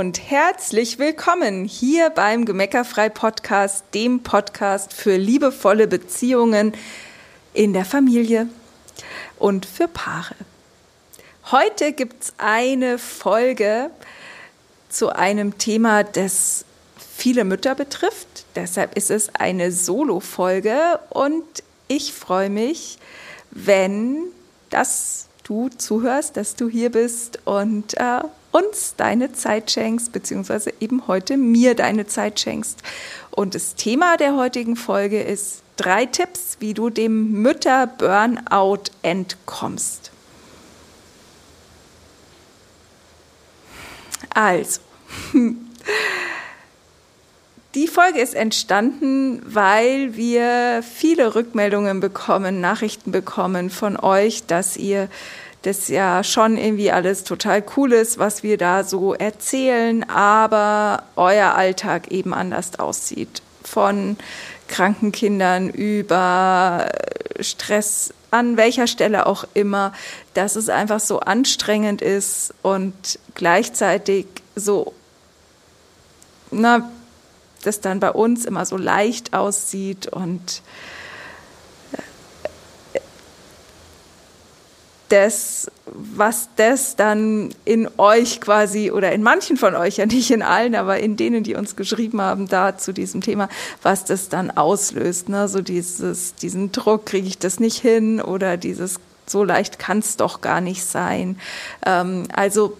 und herzlich willkommen hier beim Gemeckerfrei Podcast, dem Podcast für liebevolle Beziehungen in der Familie und für Paare. Heute gibt es eine Folge zu einem Thema, das viele Mütter betrifft. Deshalb ist es eine Solo-Folge und ich freue mich, wenn das du zuhörst, dass du hier bist und äh, uns deine Zeit schenkst, beziehungsweise eben heute mir deine Zeit schenkst. Und das Thema der heutigen Folge ist drei Tipps, wie du dem Mütter-Burnout entkommst. Also, die Folge ist entstanden, weil wir viele Rückmeldungen bekommen, Nachrichten bekommen von euch, dass ihr das ja schon irgendwie alles total cool ist, was wir da so erzählen, aber euer Alltag eben anders aussieht. Von kranken Kindern über Stress an welcher Stelle auch immer, dass es einfach so anstrengend ist und gleichzeitig so, na, das dann bei uns immer so leicht aussieht und das, was das dann in euch quasi oder in manchen von euch, ja nicht in allen, aber in denen, die uns geschrieben haben, da zu diesem Thema, was das dann auslöst. Ne? So dieses, diesen Druck, kriege ich das nicht hin oder dieses, so leicht kann es doch gar nicht sein. Ähm, also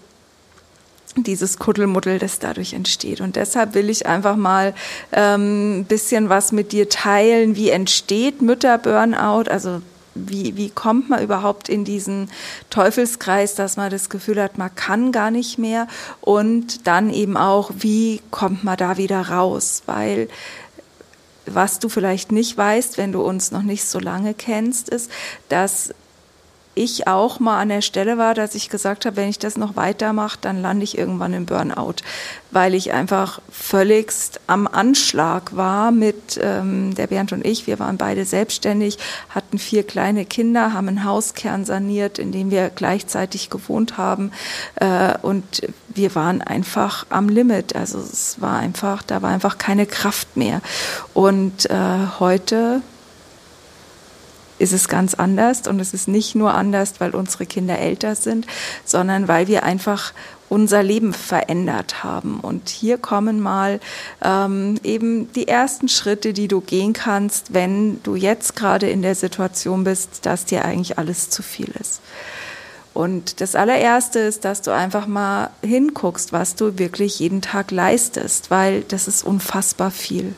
dieses Kuddelmuddel, das dadurch entsteht. Und deshalb will ich einfach mal ein ähm, bisschen was mit dir teilen. Wie entsteht Mütter-Burnout? Also wie, wie kommt man überhaupt in diesen Teufelskreis, dass man das Gefühl hat, man kann gar nicht mehr? Und dann eben auch, wie kommt man da wieder raus, weil was du vielleicht nicht weißt, wenn du uns noch nicht so lange kennst, ist, dass ich auch mal an der Stelle war, dass ich gesagt habe, wenn ich das noch weitermache, dann lande ich irgendwann im Burnout, weil ich einfach völligst am Anschlag war mit ähm, der Bernd und ich. Wir waren beide selbstständig, hatten vier kleine Kinder, haben einen Hauskern saniert, in dem wir gleichzeitig gewohnt haben äh, und wir waren einfach am Limit. Also es war einfach, da war einfach keine Kraft mehr. Und äh, heute ist es ganz anders. Und es ist nicht nur anders, weil unsere Kinder älter sind, sondern weil wir einfach unser Leben verändert haben. Und hier kommen mal ähm, eben die ersten Schritte, die du gehen kannst, wenn du jetzt gerade in der Situation bist, dass dir eigentlich alles zu viel ist. Und das allererste ist, dass du einfach mal hinguckst, was du wirklich jeden Tag leistest, weil das ist unfassbar viel.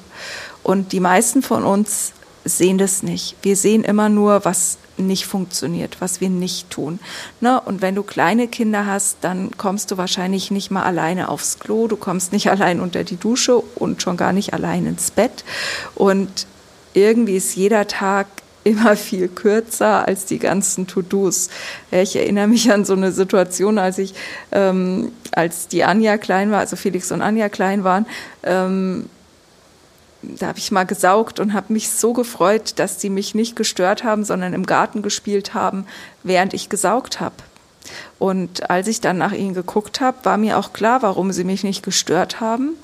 Und die meisten von uns sehen das nicht. Wir sehen immer nur, was nicht funktioniert, was wir nicht tun. Ne? Und wenn du kleine Kinder hast, dann kommst du wahrscheinlich nicht mal alleine aufs Klo, du kommst nicht allein unter die Dusche und schon gar nicht allein ins Bett. Und irgendwie ist jeder Tag immer viel kürzer als die ganzen To-Dos. Ich erinnere mich an so eine Situation, als ich, ähm, als die Anja klein war, also Felix und Anja klein waren, ähm, da habe ich mal gesaugt und habe mich so gefreut, dass sie mich nicht gestört haben, sondern im Garten gespielt haben, während ich gesaugt habe. Und als ich dann nach ihnen geguckt habe, war mir auch klar, warum sie mich nicht gestört haben,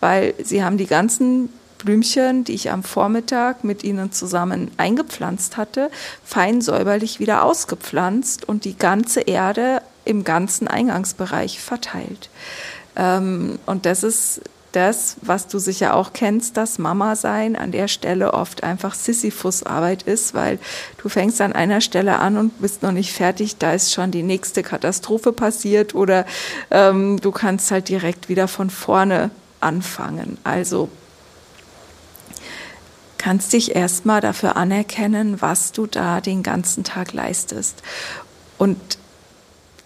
weil sie haben die ganzen Blümchen, die ich am Vormittag mit ihnen zusammen eingepflanzt hatte, fein säuberlich wieder ausgepflanzt und die ganze Erde im ganzen Eingangsbereich verteilt. Ähm, und das ist das, was du sicher auch kennst, das Mama-Sein an der Stelle oft einfach Sisyphus-Arbeit ist, weil du fängst an einer Stelle an und bist noch nicht fertig, da ist schon die nächste Katastrophe passiert oder ähm, du kannst halt direkt wieder von vorne anfangen. Also kannst dich erstmal dafür anerkennen, was du da den ganzen Tag leistest. Und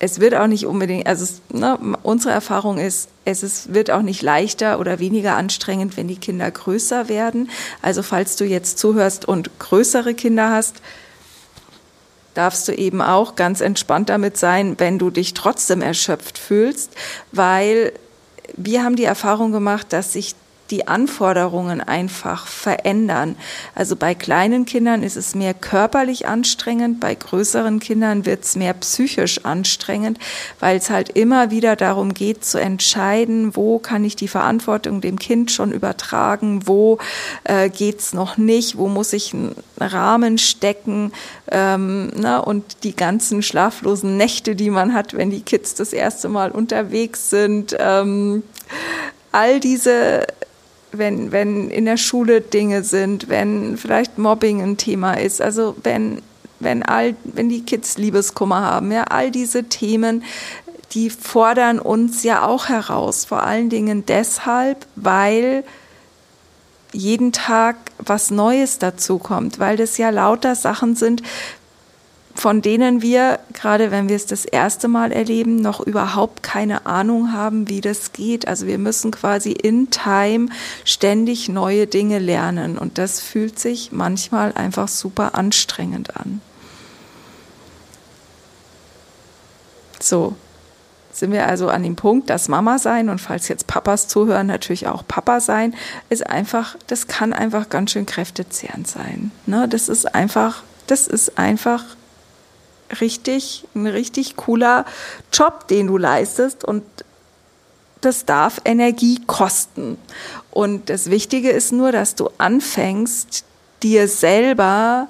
es wird auch nicht unbedingt, also es, ne, unsere Erfahrung ist, es ist, wird auch nicht leichter oder weniger anstrengend, wenn die Kinder größer werden. Also falls du jetzt zuhörst und größere Kinder hast, darfst du eben auch ganz entspannt damit sein, wenn du dich trotzdem erschöpft fühlst, weil wir haben die Erfahrung gemacht, dass sich die Anforderungen einfach verändern. Also bei kleinen Kindern ist es mehr körperlich anstrengend, bei größeren Kindern wird es mehr psychisch anstrengend, weil es halt immer wieder darum geht zu entscheiden, wo kann ich die Verantwortung dem Kind schon übertragen, wo äh, geht's noch nicht, wo muss ich einen Rahmen stecken ähm, na, und die ganzen schlaflosen Nächte, die man hat, wenn die Kids das erste Mal unterwegs sind. Ähm, all diese wenn, wenn in der Schule Dinge sind, wenn vielleicht Mobbing ein Thema ist, also wenn, wenn all, wenn die Kids Liebeskummer haben, ja, all diese Themen, die fordern uns ja auch heraus. Vor allen Dingen deshalb, weil jeden Tag was Neues dazu kommt, weil das ja lauter Sachen sind, von denen wir, gerade wenn wir es das erste Mal erleben, noch überhaupt keine Ahnung haben, wie das geht. Also wir müssen quasi in Time ständig neue Dinge lernen und das fühlt sich manchmal einfach super anstrengend an. So, sind wir also an dem Punkt, dass Mama sein und falls jetzt Papas zuhören, natürlich auch Papa sein, ist einfach, das kann einfach ganz schön kräftezehrend sein. Ne? Das ist einfach, das ist einfach richtig, ein richtig cooler Job, den du leistest und das darf Energie kosten. Und das Wichtige ist nur, dass du anfängst, dir selber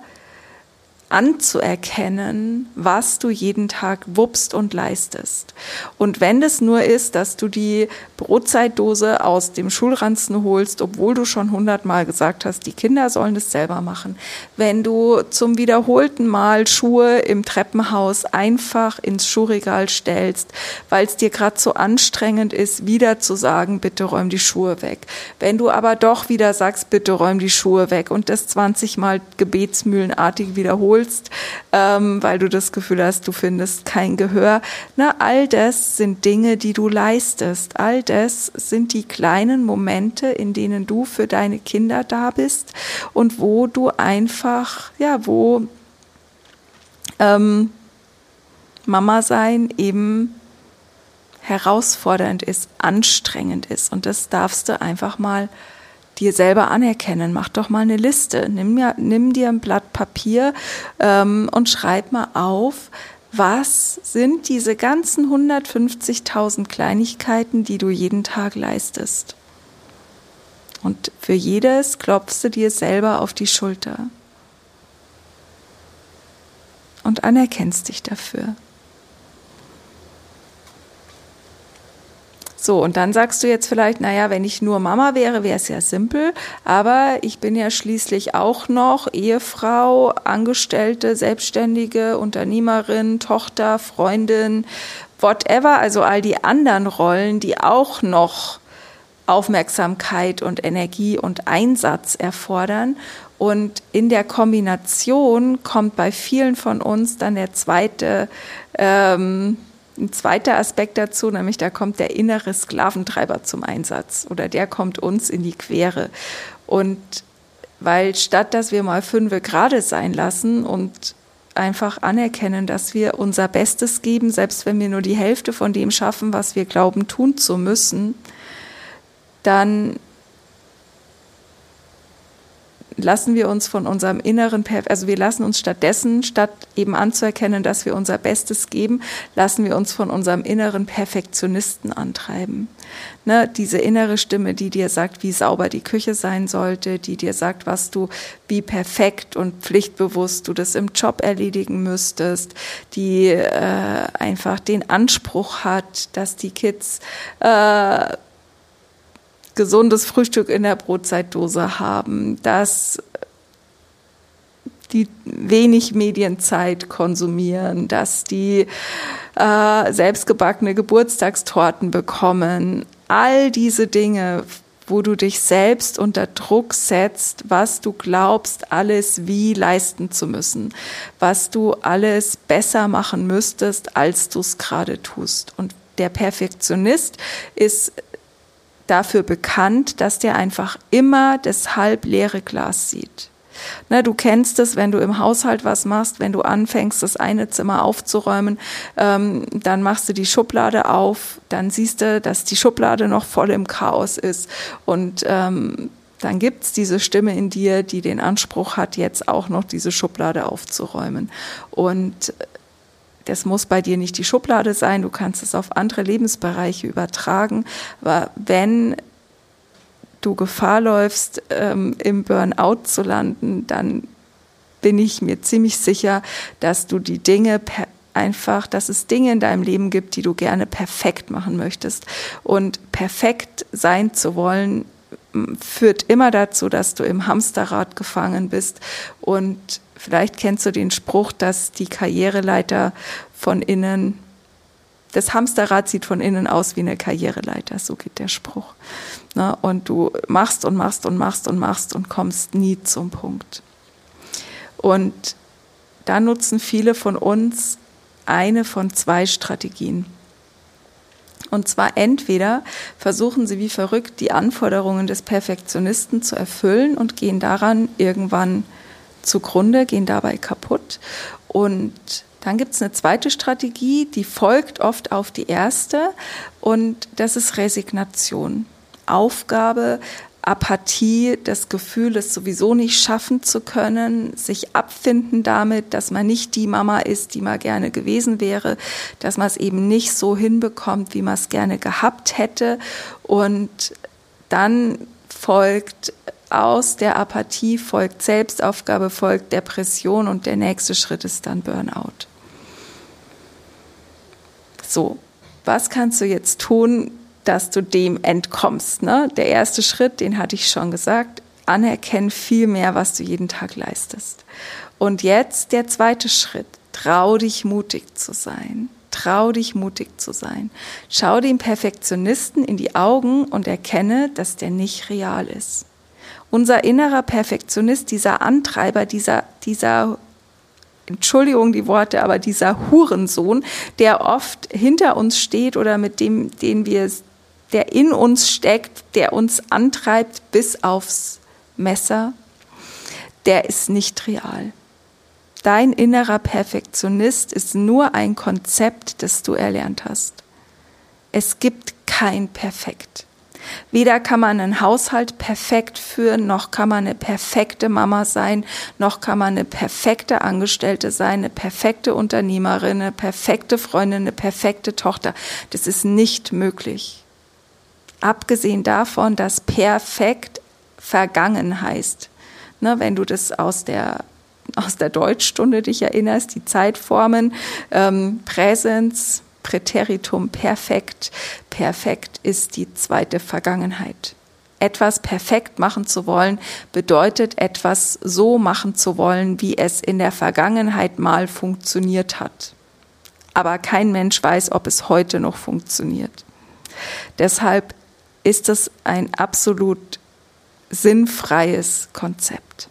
anzuerkennen, was du jeden Tag wuppst und leistest. Und wenn das nur ist, dass du die Brotzeitdose aus dem Schulranzen holst, obwohl du schon hundertmal gesagt hast, die Kinder sollen das selber machen. Wenn du zum wiederholten Mal Schuhe im Treppenhaus einfach ins Schuhregal stellst, weil es dir gerade so anstrengend ist, wieder zu sagen, bitte räum die Schuhe weg. Wenn du aber doch wieder sagst, bitte räum die Schuhe weg und das 20 Mal gebetsmühlenartig wiederholst, wiederholst, ähm, weil du das Gefühl hast, du findest kein Gehör. Na, all das sind Dinge, die du leistest. All das sind die kleinen Momente, in denen du für deine Kinder da bist und wo du einfach, ja, wo ähm, Mama sein eben herausfordernd ist, anstrengend ist. Und das darfst du einfach mal dir selber anerkennen. Mach doch mal eine Liste. Nimm, ja, nimm dir ein Blatt Papier ähm, und schreib mal auf, was sind diese ganzen 150.000 Kleinigkeiten, die du jeden Tag leistest. Und für jedes klopfst du dir selber auf die Schulter und anerkennst dich dafür. So, und dann sagst du jetzt vielleicht, naja, wenn ich nur Mama wäre, wäre es ja simpel, aber ich bin ja schließlich auch noch Ehefrau, Angestellte, Selbstständige, Unternehmerin, Tochter, Freundin, whatever, also all die anderen Rollen, die auch noch Aufmerksamkeit und Energie und Einsatz erfordern. Und in der Kombination kommt bei vielen von uns dann der zweite ähm, ein zweiter Aspekt dazu, nämlich da kommt der innere Sklaventreiber zum Einsatz oder der kommt uns in die Quere. Und weil statt dass wir mal fünfe gerade sein lassen und einfach anerkennen, dass wir unser Bestes geben, selbst wenn wir nur die Hälfte von dem schaffen, was wir glauben tun zu müssen, dann lassen wir uns von unserem inneren, also wir lassen uns stattdessen, statt eben anzuerkennen, dass wir unser Bestes geben, lassen wir uns von unserem inneren Perfektionisten antreiben. Ne, diese innere Stimme, die dir sagt, wie sauber die Küche sein sollte, die dir sagt, was du, wie perfekt und pflichtbewusst du das im Job erledigen müsstest, die äh, einfach den Anspruch hat, dass die Kids äh, gesundes Frühstück in der Brotzeitdose haben, dass die wenig Medienzeit konsumieren, dass die äh, selbstgebackene Geburtstagstorten bekommen. All diese Dinge, wo du dich selbst unter Druck setzt, was du glaubst, alles wie leisten zu müssen, was du alles besser machen müsstest, als du es gerade tust. Und der Perfektionist ist dafür bekannt, dass der einfach immer das halb leere Glas sieht. Ne, du kennst es, wenn du im Haushalt was machst, wenn du anfängst, das eine Zimmer aufzuräumen, ähm, dann machst du die Schublade auf, dann siehst du, dass die Schublade noch voll im Chaos ist. Und ähm, dann gibt's diese Stimme in dir, die den Anspruch hat, jetzt auch noch diese Schublade aufzuräumen. Und das muss bei dir nicht die Schublade sein, du kannst es auf andere Lebensbereiche übertragen. Aber wenn du Gefahr läufst, ähm, im Burnout zu landen, dann bin ich mir ziemlich sicher, dass du die Dinge einfach, dass es Dinge in deinem Leben gibt, die du gerne perfekt machen möchtest. Und perfekt sein zu wollen, führt immer dazu, dass du im Hamsterrad gefangen bist. Und vielleicht kennst du den Spruch, dass die Karriereleiter von innen, das Hamsterrad sieht von innen aus wie eine Karriereleiter, so geht der Spruch. Ne? Und du machst und machst und machst und machst und kommst nie zum Punkt. Und da nutzen viele von uns eine von zwei Strategien. Und zwar entweder versuchen sie wie verrückt die Anforderungen des Perfektionisten zu erfüllen und gehen daran irgendwann zugrunde, gehen dabei kaputt. Und dann gibt es eine zweite Strategie, die folgt oft auf die erste und das ist Resignation. Aufgabe, Apathie, das Gefühl, es sowieso nicht schaffen zu können, sich abfinden damit, dass man nicht die Mama ist, die man gerne gewesen wäre, dass man es eben nicht so hinbekommt, wie man es gerne gehabt hätte. Und dann folgt aus der Apathie, folgt Selbstaufgabe, folgt Depression und der nächste Schritt ist dann Burnout. So, was kannst du jetzt tun, dass du dem entkommst. Ne? Der erste Schritt, den hatte ich schon gesagt, anerkennen viel mehr, was du jeden Tag leistest. Und jetzt der zweite Schritt, trau dich mutig zu sein. Trau dich mutig zu sein. Schau dem Perfektionisten in die Augen und erkenne, dass der nicht real ist. Unser innerer Perfektionist, dieser Antreiber, dieser, dieser Entschuldigung die Worte, aber dieser Hurensohn, der oft hinter uns steht oder mit dem, den wir der in uns steckt, der uns antreibt bis aufs Messer, der ist nicht real. Dein innerer Perfektionist ist nur ein Konzept, das du erlernt hast. Es gibt kein Perfekt. Weder kann man einen Haushalt perfekt führen, noch kann man eine perfekte Mama sein, noch kann man eine perfekte Angestellte sein, eine perfekte Unternehmerin, eine perfekte Freundin, eine perfekte Tochter. Das ist nicht möglich. Abgesehen davon, dass perfekt vergangen heißt. Ne, wenn du das aus der aus der Deutschstunde dich erinnerst, die Zeitformen, ähm, Präsens, Präteritum perfekt. Perfekt ist die zweite Vergangenheit. Etwas perfekt machen zu wollen, bedeutet etwas so machen zu wollen, wie es in der Vergangenheit mal funktioniert hat. Aber kein Mensch weiß, ob es heute noch funktioniert. Deshalb ist es ein absolut sinnfreies Konzept.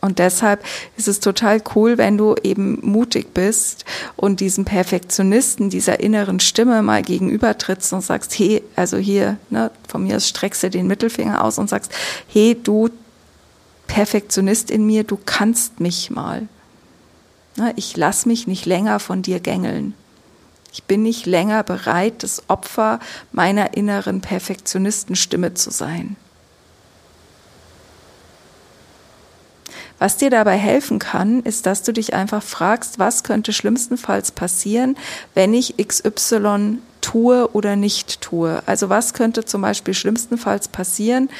Und deshalb ist es total cool, wenn du eben mutig bist und diesem Perfektionisten, dieser inneren Stimme mal gegenübertrittst und sagst, hey, also hier, ne, von mir aus streckst du den Mittelfinger aus und sagst, hey, du Perfektionist in mir, du kannst mich mal. Ne, ich lass mich nicht länger von dir gängeln. Ich bin nicht länger bereit, das Opfer meiner inneren Perfektionistenstimme zu sein. Was dir dabei helfen kann, ist, dass du dich einfach fragst, was könnte schlimmstenfalls passieren, wenn ich XY tue oder nicht tue. Also was könnte zum Beispiel schlimmstenfalls passieren,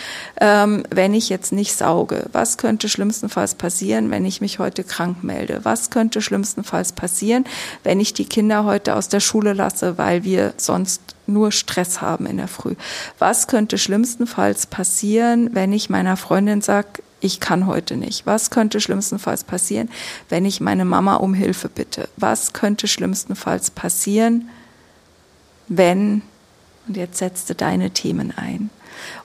ähm, wenn ich jetzt nicht sauge? Was könnte schlimmstenfalls passieren, wenn ich mich heute krank melde? Was könnte schlimmstenfalls passieren, wenn ich die Kinder heute aus der Schule lasse, weil wir sonst nur Stress haben in der Früh? Was könnte schlimmstenfalls passieren, wenn ich meiner Freundin sage, ich kann heute nicht. Was könnte schlimmstenfalls passieren, wenn ich meine Mama um Hilfe bitte? Was könnte schlimmstenfalls passieren, wenn, und jetzt setzt du deine Themen ein,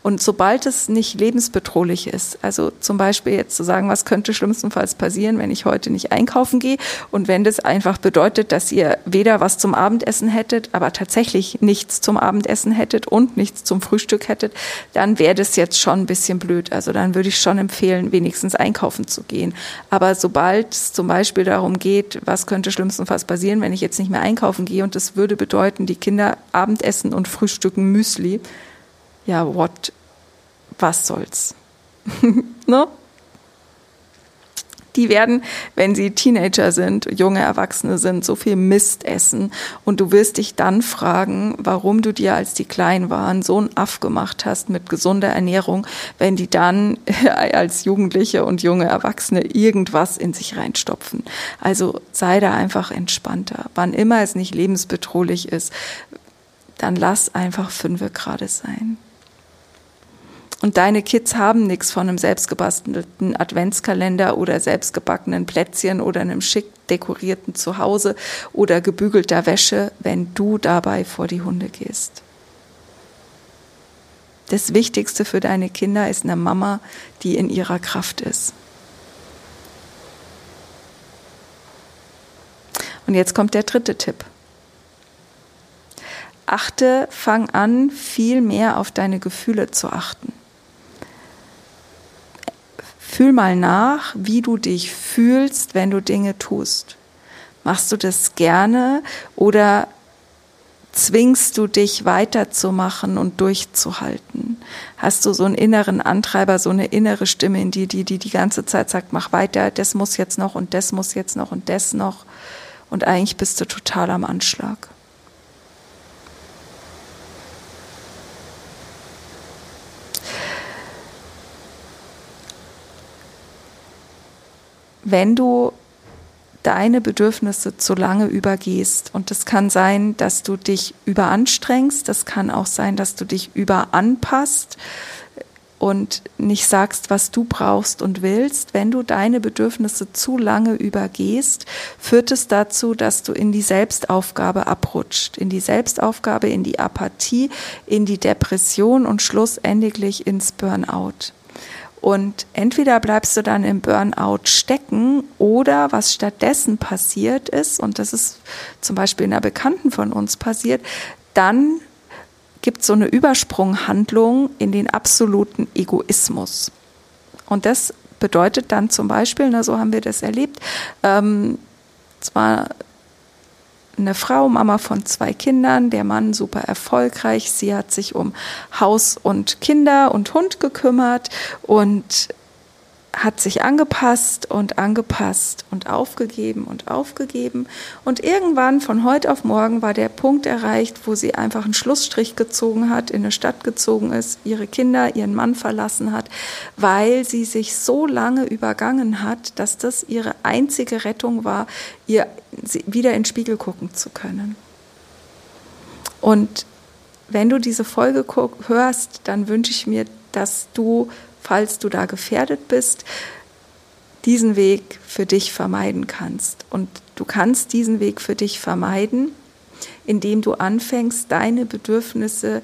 Und sobald es nicht lebensbedrohlich ist, also zum Beispiel jetzt zu sagen, was könnte schlimmstenfalls passieren, wenn ich heute nicht einkaufen gehe und wenn das einfach bedeutet, dass ihr weder was zum Abendessen hättet, aber tatsächlich nichts zum Abendessen hättet und nichts zum Frühstück hättet, dann wäre das jetzt schon ein bisschen blöd. Also dann würde ich schon empfehlen, wenigstens einkaufen zu gehen. Aber sobald es zum Beispiel darum geht, was könnte schlimmstenfalls passieren, wenn ich jetzt nicht mehr einkaufen gehe und das würde bedeuten, die Kinder Abendessen und Frühstücken Müsli, ja, what, was soll's? ne? Die werden, wenn sie Teenager sind, junge Erwachsene sind, so viel Mist essen. Und du wirst dich dann fragen, warum du dir, als die klein waren, so einen Aff gemacht hast mit gesunder Ernährung, wenn die dann als Jugendliche und junge Erwachsene irgendwas in sich reinstopfen. Also sei da einfach entspannter. Wann immer es nicht lebensbedrohlich ist, dann lass einfach fünfe gerade sein. Und deine Kids haben nichts von einem selbstgebastelten Adventskalender oder selbstgebackenen Plätzchen oder einem schick dekorierten Zuhause oder gebügelter Wäsche, wenn du dabei vor die Hunde gehst. Das Wichtigste für deine Kinder ist eine Mama, die in ihrer Kraft ist. Und jetzt kommt der dritte Tipp. Achte, fang an, viel mehr auf deine Gefühle zu achten. Fühl mal nach, wie du dich fühlst, wenn du Dinge tust. Machst du das gerne oder zwingst du dich weiterzumachen und durchzuhalten? Hast du so einen inneren Antreiber, so eine innere Stimme in dir, die, die die ganze Zeit sagt, mach weiter, das muss jetzt noch und das muss jetzt noch und das noch. Und eigentlich bist du total am Anschlag. Wenn du deine Bedürfnisse zu lange übergehst. Und das kann sein, dass du dich überanstrengst. Das kann auch sein, dass du dich überanpasst und nicht sagst, was du brauchst und willst. Wenn du deine Bedürfnisse zu lange übergehst, führt es dazu, dass du in die Selbstaufgabe abrutscht. In die Selbstaufgabe, in die Apathie, in die Depression und schlussendlich ins Burnout. Und entweder bleibst du dann im Burnout stecken oder was stattdessen passiert ist, und das ist zum Beispiel in einer Bekannten von uns passiert, dann gibt es so eine Übersprunghandlung in den absoluten Egoismus. Und das bedeutet dann zum Beispiel, na, so haben wir das erlebt, ähm, zwar eine Frau, Mama von zwei Kindern, der Mann super erfolgreich. Sie hat sich um Haus und Kinder und Hund gekümmert und hat sich angepasst und angepasst und aufgegeben und aufgegeben. Und irgendwann von heute auf morgen war der Punkt erreicht, wo sie einfach einen Schlussstrich gezogen hat, in eine Stadt gezogen ist, ihre Kinder, ihren Mann verlassen hat, weil sie sich so lange übergangen hat, dass das ihre einzige Rettung war, ihr wieder in den Spiegel gucken zu können. Und wenn du diese Folge hörst, dann wünsche ich mir, dass du falls du da gefährdet bist, diesen Weg für dich vermeiden kannst. Und du kannst diesen Weg für dich vermeiden, indem du anfängst, deine Bedürfnisse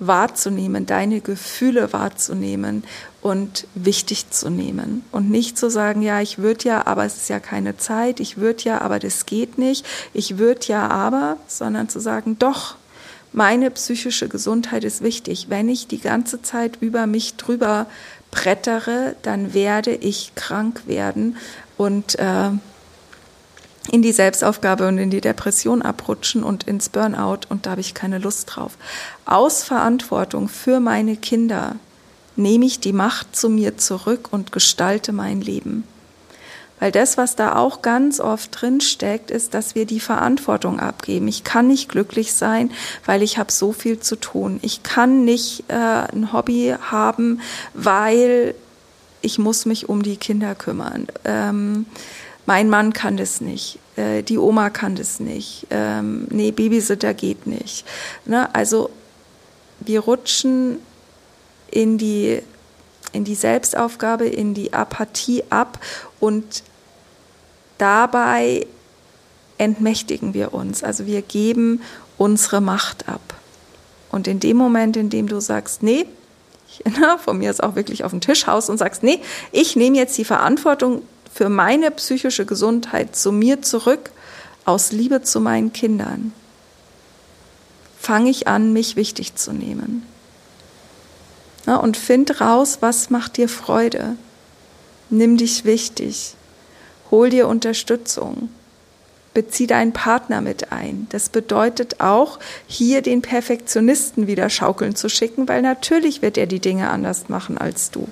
wahrzunehmen, deine Gefühle wahrzunehmen und wichtig zu nehmen. Und nicht zu sagen, ja, ich würde ja, aber es ist ja keine Zeit, ich würde ja, aber das geht nicht, ich würde ja, aber, sondern zu sagen, doch, meine psychische Gesundheit ist wichtig. Wenn ich die ganze Zeit über mich drüber brettere, dann werde ich krank werden und äh, in die Selbstaufgabe und in die Depression abrutschen und ins Burnout und da habe ich keine Lust drauf. Aus Verantwortung für meine Kinder nehme ich die Macht zu mir zurück und gestalte mein Leben. Weil das, was da auch ganz oft drin steckt, ist, dass wir die Verantwortung abgeben. Ich kann nicht glücklich sein, weil ich habe so viel zu tun. Ich kann nicht äh, ein Hobby haben, weil ich muss mich um die Kinder kümmern. Ähm, mein Mann kann das nicht, äh, die Oma kann das nicht, ähm, nee, Babysitter geht nicht. Ne? Also wir rutschen in die in die Selbstaufgabe, in die Apathie ab und dabei entmächtigen wir uns. Also wir geben unsere Macht ab. Und in dem Moment, in dem du sagst, nee, na, von mir ist auch wirklich auf den Tisch haust und sagst, nee, ich nehme jetzt die Verantwortung für meine psychische Gesundheit zu mir zurück, aus Liebe zu meinen Kindern, fange ich an, mich wichtig zu nehmen. Na, und find raus, was macht dir Freude. Nimm dich wichtig. Hol dir Unterstützung. Bezieh deinen Partner mit ein. Das bedeutet auch, hier den Perfektionisten wieder schaukeln zu schicken, weil natürlich wird er die Dinge anders machen als du.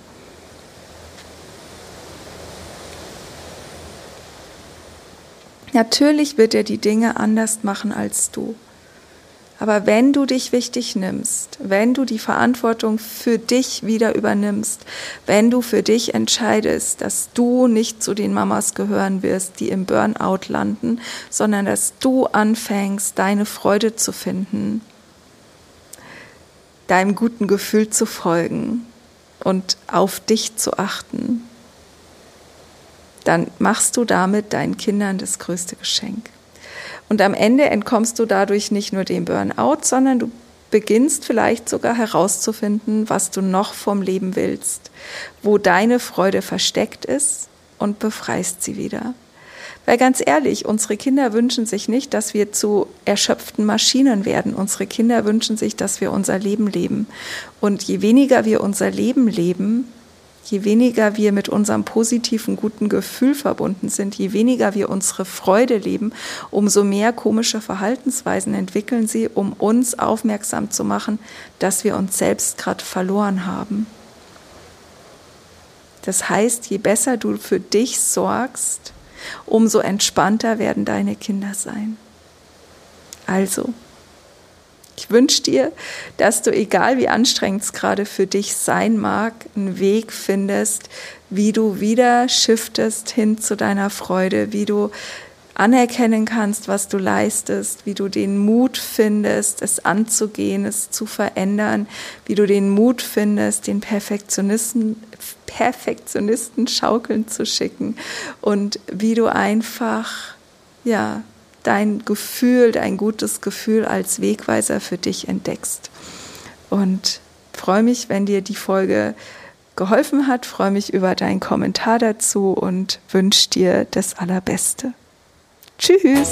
Natürlich wird er die Dinge anders machen als du. Aber wenn du dich wichtig nimmst, wenn du die Verantwortung für dich wieder übernimmst, wenn du für dich entscheidest, dass du nicht zu den Mamas gehören wirst, die im Burnout landen, sondern dass du anfängst, deine Freude zu finden, deinem guten Gefühl zu folgen und auf dich zu achten, dann machst du damit deinen Kindern das größte Geschenk. Und am Ende entkommst du dadurch nicht nur dem Burnout, sondern du beginnst vielleicht sogar herauszufinden, was du noch vom Leben willst, wo deine Freude versteckt ist und befreist sie wieder. Weil ganz ehrlich, unsere Kinder wünschen sich nicht, dass wir zu erschöpften Maschinen werden. Unsere Kinder wünschen sich, dass wir unser Leben leben. Und je weniger wir unser Leben leben, je weniger wir mit unserem positiven, guten Gefühl verbunden sind, je weniger wir unsere Freude leben, umso mehr komische Verhaltensweisen entwickeln sie, um uns aufmerksam zu machen, dass wir uns selbst gerade verloren haben. Das heißt, je besser du für dich sorgst, umso entspannter werden deine Kinder sein. Also, ich wünsche dir, dass du, egal wie anstrengend es gerade für dich sein mag, einen Weg findest, wie du wieder shiftest hin zu deiner Freude, wie du anerkennen kannst, was du leistest, wie du den Mut findest, es anzugehen, es zu verändern, wie du den Mut findest, den Perfektionisten, Perfektionisten schaukeln zu schicken und wie du einfach, ja, dein Gefühl, dein gutes Gefühl als Wegweiser für dich entdeckst. Und freue mich, wenn dir die Folge geholfen hat, freue mich über deinen Kommentar dazu und wünsche dir das Allerbeste. Tschüss!